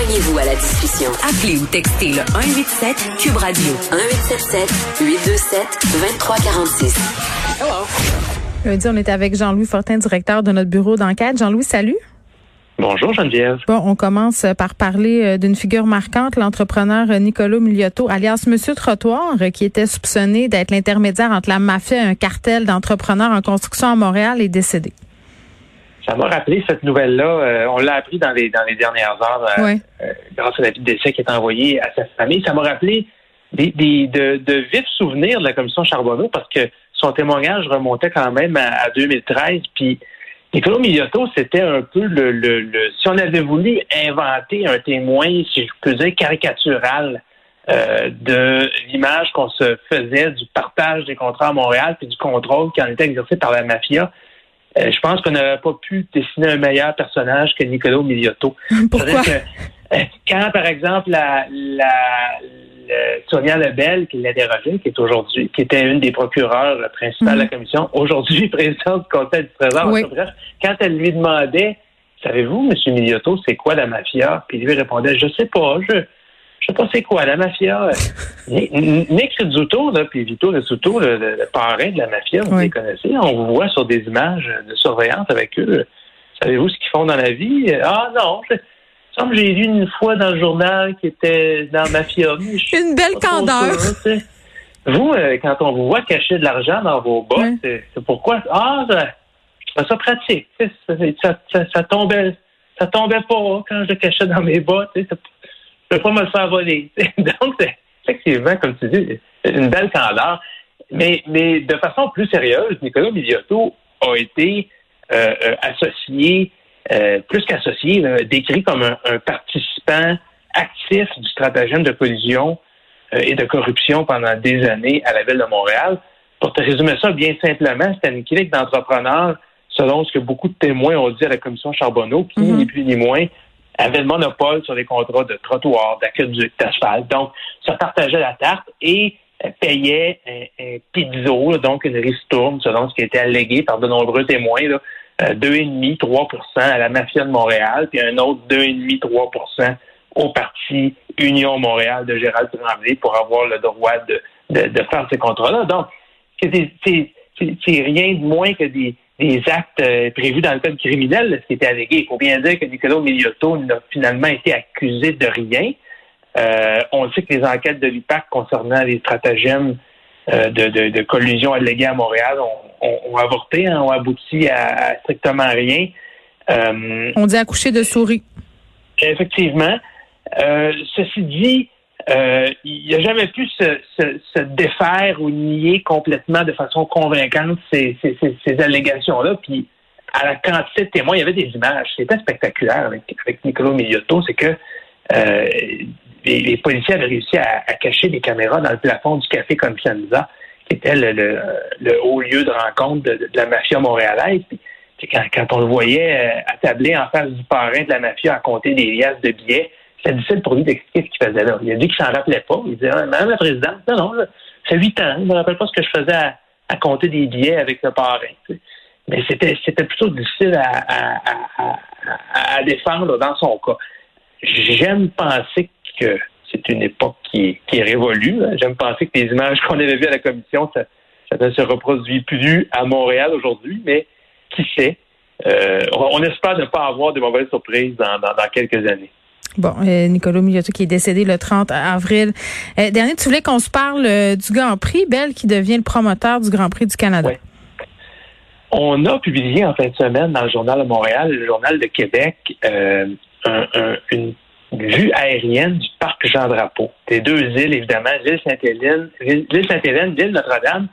Joignez-vous à la discussion. Appelez ou textez le 187 Cube Radio. 1877 827 2346. Hello. Lundi, on est avec Jean-Louis Fortin, directeur de notre bureau d'enquête. Jean-Louis, salut. Bonjour Geneviève. Bon, on commence par parler euh, d'une figure marquante, l'entrepreneur euh, Nicolo Miliotto, alias Monsieur Trottoir, euh, qui était soupçonné d'être l'intermédiaire entre la mafia et un cartel d'entrepreneurs en construction à Montréal, est décédé. Ça m'a rappelé cette nouvelle-là. on l'a appris dans les dans les dernières heures grâce à la vie de décès qui est envoyée à sa famille. Ça m'a rappelé des, des, de, de, vifs souvenirs de la commission Charbonneau parce que son témoignage remontait quand même à, à 2013. Puis Nicolas Miliotto, c'était un peu le, le, le, si on avait voulu inventer un témoin, si je peux dire, caricatural euh, de l'image qu'on se faisait du partage des contrats à Montréal puis du contrôle qui en était exercé par la mafia. Euh, je pense qu'on n'aurait pas pu dessiner un meilleur personnage que Nicolas Miliotto. Pourquoi? Euh, quand, par exemple, la, la, Sonia Lebel, qui l'interrogeait, qui est aujourd'hui, qui était une des procureurs principales de la mhm. commission, aujourd'hui présidente du Conseil du Trésor. quand elle lui demandait, savez-vous, M. Miliotto, c'est quoi la mafia? Puis lui répondait, je sais pas, je, je sais pas c'est quoi la mafia. Nick Rizzuto, là, puis Vito Rizzuto, le, le, parrain de la mafia, vous les connaissez, on vous voit sur des images de surveillance avec eux. Savez-vous ce qu'ils font dans la vie? Ah non, je, comme j'ai lu une fois dans le journal qui était dans Mafia. Une belle candeur. vous, euh, quand on vous voit cacher de l'argent dans vos bottes, c'est pourquoi? Ah, je trouve ça pratique. Ça, ça, ça, tombait, ça tombait pas quand je le cachais dans mes bottes. Je ne peux pas me le faire voler. Donc, c'est effectivement, comme tu dis, une belle candeur. Mais, mais de façon plus sérieuse, Nicolas Miliotto a été euh, euh, associé euh, plus qu'associé, décrit comme un, participant actif du stratagème de collusion et de corruption pendant des années à la ville de Montréal. Pour te résumer ça bien simplement, c'était une clique d'entrepreneurs, selon ce que beaucoup de témoins ont dit à la commission Charbonneau, qui, mm-hmm. ni plus ni moins, avait le monopole sur les contrats de trottoirs, d'aqueduc, d'asphalte. Donc, ça partageait la tarte et payait un, un pizzo, donc une ristourne, selon ce qui était allégué par de nombreux témoins, là, 2,5-3% euh, à la mafia de Montréal, puis un autre 2,5-3% au parti Union Montréal de Gérald Tremblay pour avoir le droit de, de, faire ces contrats-là. Donc, c'est rien de moins que des, des actes euh, prévus dans le code criminel, ce qui était allégué. Il faut bien dire que Nicolas Miliotto n'a finalement été accusé de rien. Euh, on sait que les enquêtes de l'IPAC concernant les stratagèmes de, de, de, collusion alléguée à Montréal ont, ont, avorté, hein, ont abouti à, strictement rien. Euh, On dit accoucher de souris. Effectivement. Euh, ceci dit, euh, il n'a jamais pu se, défaire ou nier complètement de façon convaincante ces, allégations-là. Puis, à la quantité de témoins, il y avait des images. C'était spectaculaire avec, avec Nicolas Miliotto, c'est que les, policiers avaient réussi à, cacher des caméras dans le plafond du café Confianza était le, haut lieu de rencontre de, la mafia montréalaise. Puis, quand, on le voyait euh, attablé en face du parrain de la mafia à compter des liasses de billets, c'était difficile pour lui d'expliquer ce qu'il faisait là. Il a dit qu'il s'en rappelait pas. Il disait, Madame la présidente, non, non, c'est huit ans. Je me rappelle pas ce que je faisais à, compter des billets avec le parrain. Mais c'était, c'était plutôt difficile à, défendre dans son cas. J'aime penser que c'est une époque qui, est révolue. J'aime penser que les images qu'on avait vues à la commission, ça, ne se reproduit plus à Montréal aujourd'hui, mais qui sait? Euh, on, espère ne pas avoir de mauvaises surprises dans, quelques années. Bon, euh, Nicolas Miliotto qui est décédé le 30 avril. Euh, dernier, tu voulais qu'on se parle du Grand Prix, Belle, qui devient le promoteur du Grand Prix du Canada. On a publié en fin de semaine dans le Journal de Montréal, le Journal de Québec, une vue aérienne du parc Jean-Drapeau. Des deux îles, évidemment, l'île Sainte-Hélène, l'île Sainte-Hélène, l'île Notre-Dame,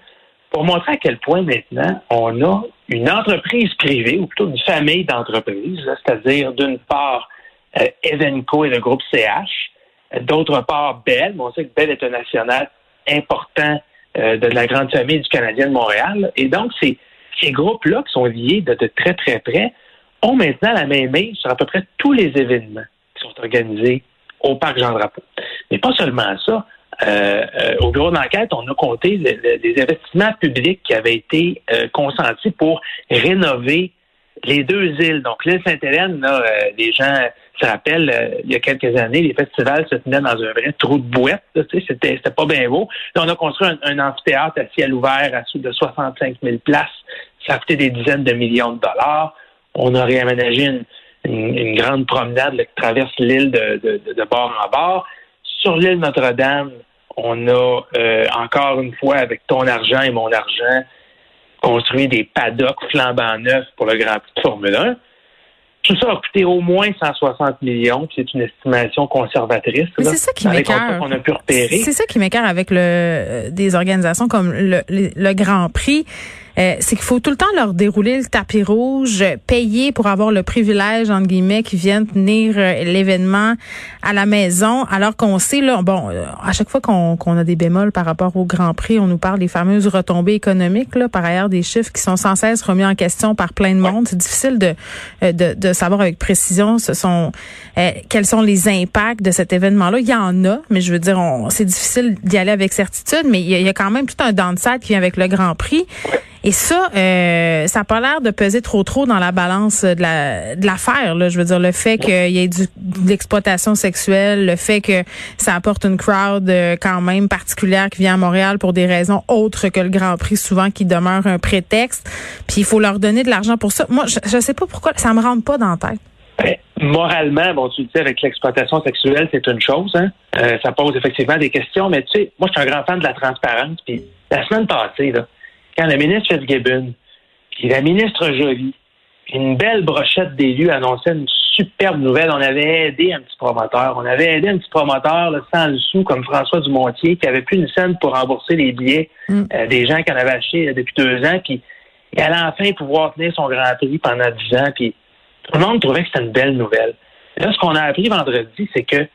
pour montrer à quel point maintenant on a une entreprise privée, ou plutôt une famille d'entreprises, c'est-à-dire d'une part euh, Evenco et le groupe CH, d'autre part Bell, on sait que Bell est un national important euh, de la grande famille du Canadien de Montréal, et donc ces, ces groupes-là qui sont liés de, très très près ont maintenant la même main sur à peu près tous les événements qui sont organisés au parc Jean-Drapeau. Mais pas seulement ça. Euh, euh, au bureau d'enquête, on a compté des investissements publics qui avaient été euh, consentis pour rénover les deux îles, donc l'île Sainte-Hélène, là, euh, les gens se rappellent, euh, il y a quelques années, les festivals se tenaient dans un vrai trou de boîte. C'était, c'était pas bien beau. Là, on a construit un, amphithéâtre à ciel ouvert à sous de 65 000 places. Ça a coûté des dizaines de millions de dollars. On a réaménagé une, grande promenade qui traverse l'île de, de, bord en bord. Sur l'île Notre-Dame, on a euh, encore une fois, avec ton argent et mon argent, construit des paddocks flambant neufs pour le Grand Prix de Formule 1. Tout ça a coûté au moins 160 millions, c'est une estimation conservatrice. c'est ça qui m'écœure. C'est ça qui m'écœure avec le, euh, des organisations comme le Grand Prix. Euh, c'est qu'il faut tout le temps leur dérouler le tapis rouge, payer pour avoir le privilège, entre guillemets, qu'ils viennent tenir euh, l'événement à la maison, alors qu'on sait, là, bon, euh, à chaque fois qu'on a des bémols par rapport au Grand Prix, on nous parle des fameuses retombées économiques, là, par ailleurs des chiffres qui sont sans cesse remis en question par plein de monde. C'est difficile de, de, de, savoir avec précision ce sont quels sont les impacts de cet événement-là. Il y en a, mais je veux dire, c'est difficile d'y aller avec certitude, mais il y, a, il y a quand même tout un downside qui vient avec le Grand Prix. Et ça, euh, ça n'a pas l'air de peser trop trop dans la balance de la de l'affaire. Là. Je veux dire, le fait qu'il y ait du, de l'exploitation sexuelle, le fait que ça apporte une crowd euh, quand même particulière qui vient à Montréal pour des raisons autres que le Grand Prix, souvent qui demeure un prétexte. Puis il faut leur donner de l'argent pour ça. Moi, je, ne sais pas pourquoi, ça me rentre pas dans la tête. Ben, moralement, bon, tu le dis avec l'exploitation sexuelle, c'est une chose. Hein? Euh, ça pose effectivement des questions, mais tu sais, moi, je suis un grand fan de la transparence. Puis la semaine passée, là, quand le ministre Fitzgibbon, puis la ministre Joly, puis une belle brochette d'élus annonçaient une superbe nouvelle. On avait aidé un petit promoteur. On avait aidé un petit promoteur là, sans le sou, comme François Dumontier, qui avait plus une scène pour rembourser les billets mm. euh, des gens qui en avaient acheté euh, depuis deux ans. Puis il allait enfin pouvoir tenir son Grand Prix pendant dix ans. Puis tout le monde trouvait que c'était une belle nouvelle. là, ce qu'on a appris vendredi, c'est que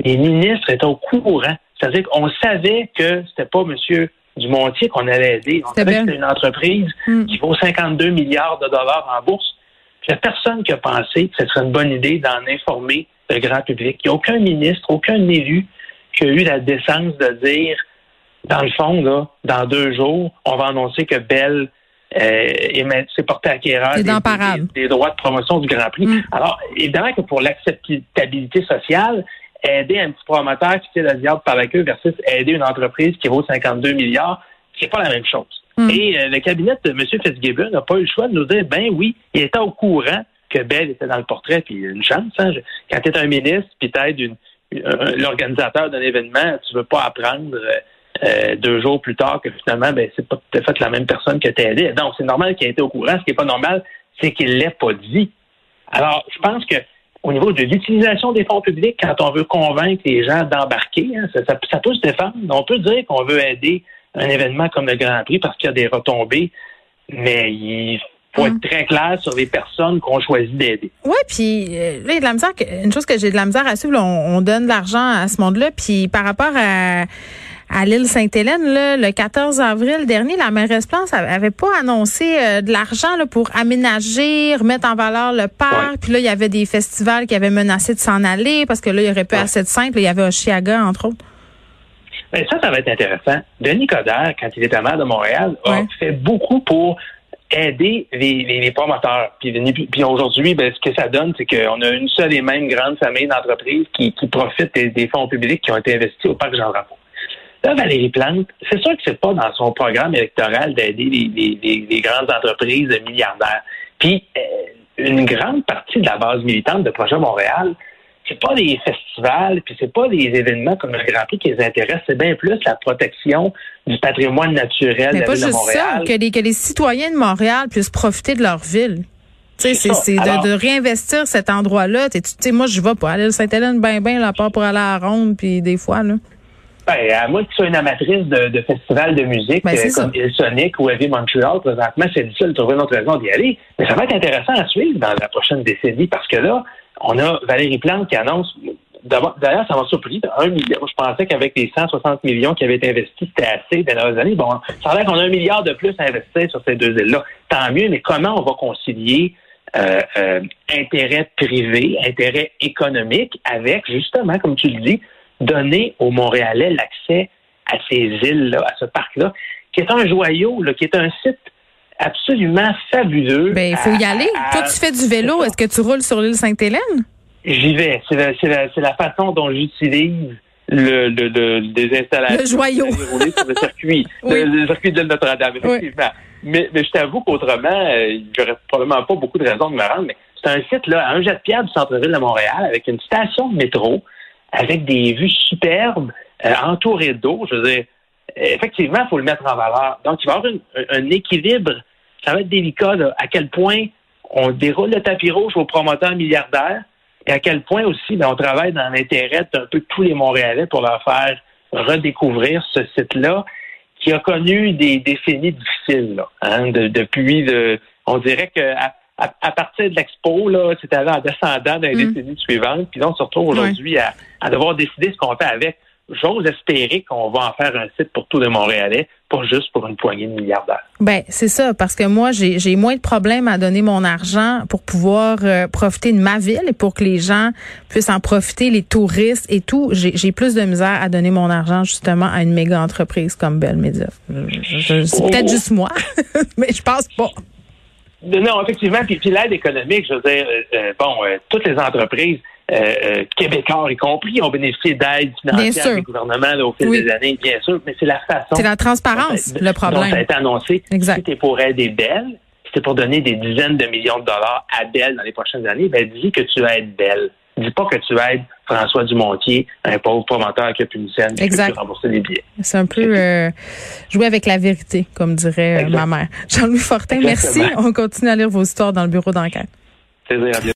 les ministres étaient au courant. C'est-à-dire qu'on savait que c'était pas Monsieur du Montier qu'on allait aider. On savait que c'était une entreprise hmm. qui vaut 52 milliards de dollars en bourse. Il n'y a personne qui a pensé que ce serait une bonne idée d'en informer le grand public. Il n'y a aucun ministre, aucun élu qui a eu la décence de dire, dans le fond, là, dans deux jours, on va annoncer que Bell euh, s'est porté acquéreur des, des, droits de promotion du Grand Prix. Hmm. Alors, évidemment que pour l'acceptabilité sociale, aider un petit promoteur qui tire la diable par la queue versus aider une entreprise qui vaut 52 milliards, c'est pas la même chose. Hmm. Et euh, le cabinet de M. Fitzgibbon n'a pas eu le choix de nous dire, ben oui, il était au courant que Bell était dans le portrait, puis une chance. Hein, quand tu es un ministre, puis tu l'organisateur d'un événement, tu veux pas apprendre euh, euh, deux jours plus tard que finalement, ben c'est pas tout à fait la même personne que tu as aidé. Donc, c'est normal qu'il ait été au courant. Ce qui est pas normal, c'est qu'il l'ait pas dit. Alors, je pense que au niveau de l'utilisation des fonds publics, quand on veut convaincre les gens d'embarquer, hein, ça, peut se défendre. On peut dire qu'on veut aider un événement comme le Grand Prix parce qu'il y a des retombées, mais il faut être hum. très clair sur les personnes qu'on choisit d'aider. Oui, puis euh, là, il y a de la misère. Une chose que j'ai de la misère à suivre, on, on donne de l'argent à ce monde-là, puis par rapport à à l'île Sainte-Hélène, le 14 avril dernier, la mairesse Plante avait pas annoncé euh, de l'argent pour aménager, remettre en valeur le parc. Puis là, il y avait des festivals qui avaient menacé de s'en aller parce que là, il y aurait plus assez de simple. Il y avait Oshiaga, entre autres. Ben, ça, ça va être intéressant. Denis Coderre, quand il était maire de Montréal, a fait beaucoup pour aider les, promoteurs. Puis, puis aujourd'hui, ben, ce que ça donne, c'est qu'on a une seule et même grande famille d'entreprises qui, qui profitent des, fonds publics qui ont été investis au parc Jean-Drapeau. Là, Valérie Plante, c'est sûr que c'est pas dans son programme électoral d'aider les, grandes entreprises milliardaires. Puis, euh, une grande partie de la base militante de Projet Montréal, c'est pas des festivals, puis c'est pas des événements comme le Grand Prix qui les intéressent, c'est bien plus la protection du patrimoine naturel de la ville de Montréal. Ça, que les, que les citoyens de Montréal puissent profiter de leur ville. Tu sais, c'est de, réinvestir cet endroit-là. Tu sais, moi, je vais pas aller à Sainte-Hélène ben ben là, pas pour aller à la ronde, puis des fois, là. Ben, à moins que tu sois une amatrice de, de festivals de musique ben, euh, comme Il Sonic ou Heavy Montreal, présentement, c'est difficile de trouver une autre raison d'y aller. Mais ça va être intéressant à suivre dans la prochaine décennie parce que là, on a Valérie Plante qui annonce D'ailleurs, ça m'a surpris. Un milliard. Je pensais qu'avec les 160 millions qui avaient été investis, c'était assez dans les années. Bon, ça a l'air qu'on a un milliard de plus à investir sur ces deux îles-là. Tant mieux, mais comment on va concilier euh, euh, intérêt privé, intérêt économique avec, justement, comme tu le dis, donner aux Montréalais l'accès à ces îles-là, à ce parc-là, qui est un joyau, là, qui est un site absolument fabuleux. Ben, il faut y aller. Toi, tu fais du vélo. Est-ce que tu roules sur l'île Sainte-Hélène? J'y vais. C'est la, la, la, façon dont j'utilise le, le, le, des installations. Le joyau. sur le circuit. oui. le, circuit de Notre-Dame, effectivement. Oui. Mais, mais je t'avoue qu'autrement, euh, j'aurais probablement pas beaucoup de raisons de me rendre, mais c'est un site, là, à un jet de pierre du centre-ville de Montréal, avec une station de métro, avec des vues superbes, euh, entourées d'eau. Je veux dire, effectivement, il faut le mettre en valeur. Donc, il va y avoir un, un équilibre. Ça va être délicat, là, à quel point on déroule le tapis rouge aux promoteurs milliardaires et à quel point aussi ben, on travaille dans l'intérêt d'un peu tous les Montréalais pour leur faire redécouvrir ce site-là qui a connu des décennies difficiles. Là, hein, de, depuis, de, on dirait que à, partir de l'expo, là, c'était en descendant dans les Mm. décennies suivantes, puis là, on se retrouve aujourd'hui à, à devoir décider ce qu'on fait avec. J'ose espérer qu'on va en faire un site pour tous les Montréalais, pas juste pour une poignée de milliardaires. Ben c'est ça, parce que moi j'ai moins de problèmes à donner mon argent pour pouvoir euh, profiter de ma ville et pour que les gens puissent en profiter, les touristes et tout. J'ai plus de misère à donner mon argent justement à une méga entreprise comme Bell Media. C'est peut-être juste moi, mais je pense pas. Non, effectivement, puis, puis l'aide économique, je veux dire, euh, euh, bon, euh, toutes les entreprises euh, euh, québécois y compris ont bénéficié financières sûr. du gouvernement là, au fil Oui. des années, bien sûr, mais c'est la façon. C'est la transparence, dont le problème. dont ça a été annoncé. Exact. Si t'es pour aider Belle, si t'es pour donner des dizaines de millions de dollars à Belle dans les prochaines années, ben dis que tu aides Belle. Dis pas que tu aides François Dumontier, un pauvre promoteur qui a pu une scène, Exact. rembourser des billets. C'est un peu euh, jouer avec la vérité, comme dirait euh, ma mère. Jean-Louis Fortin, merci. On continue à lire vos histoires dans le bureau d'enquête. C'est-à-dire,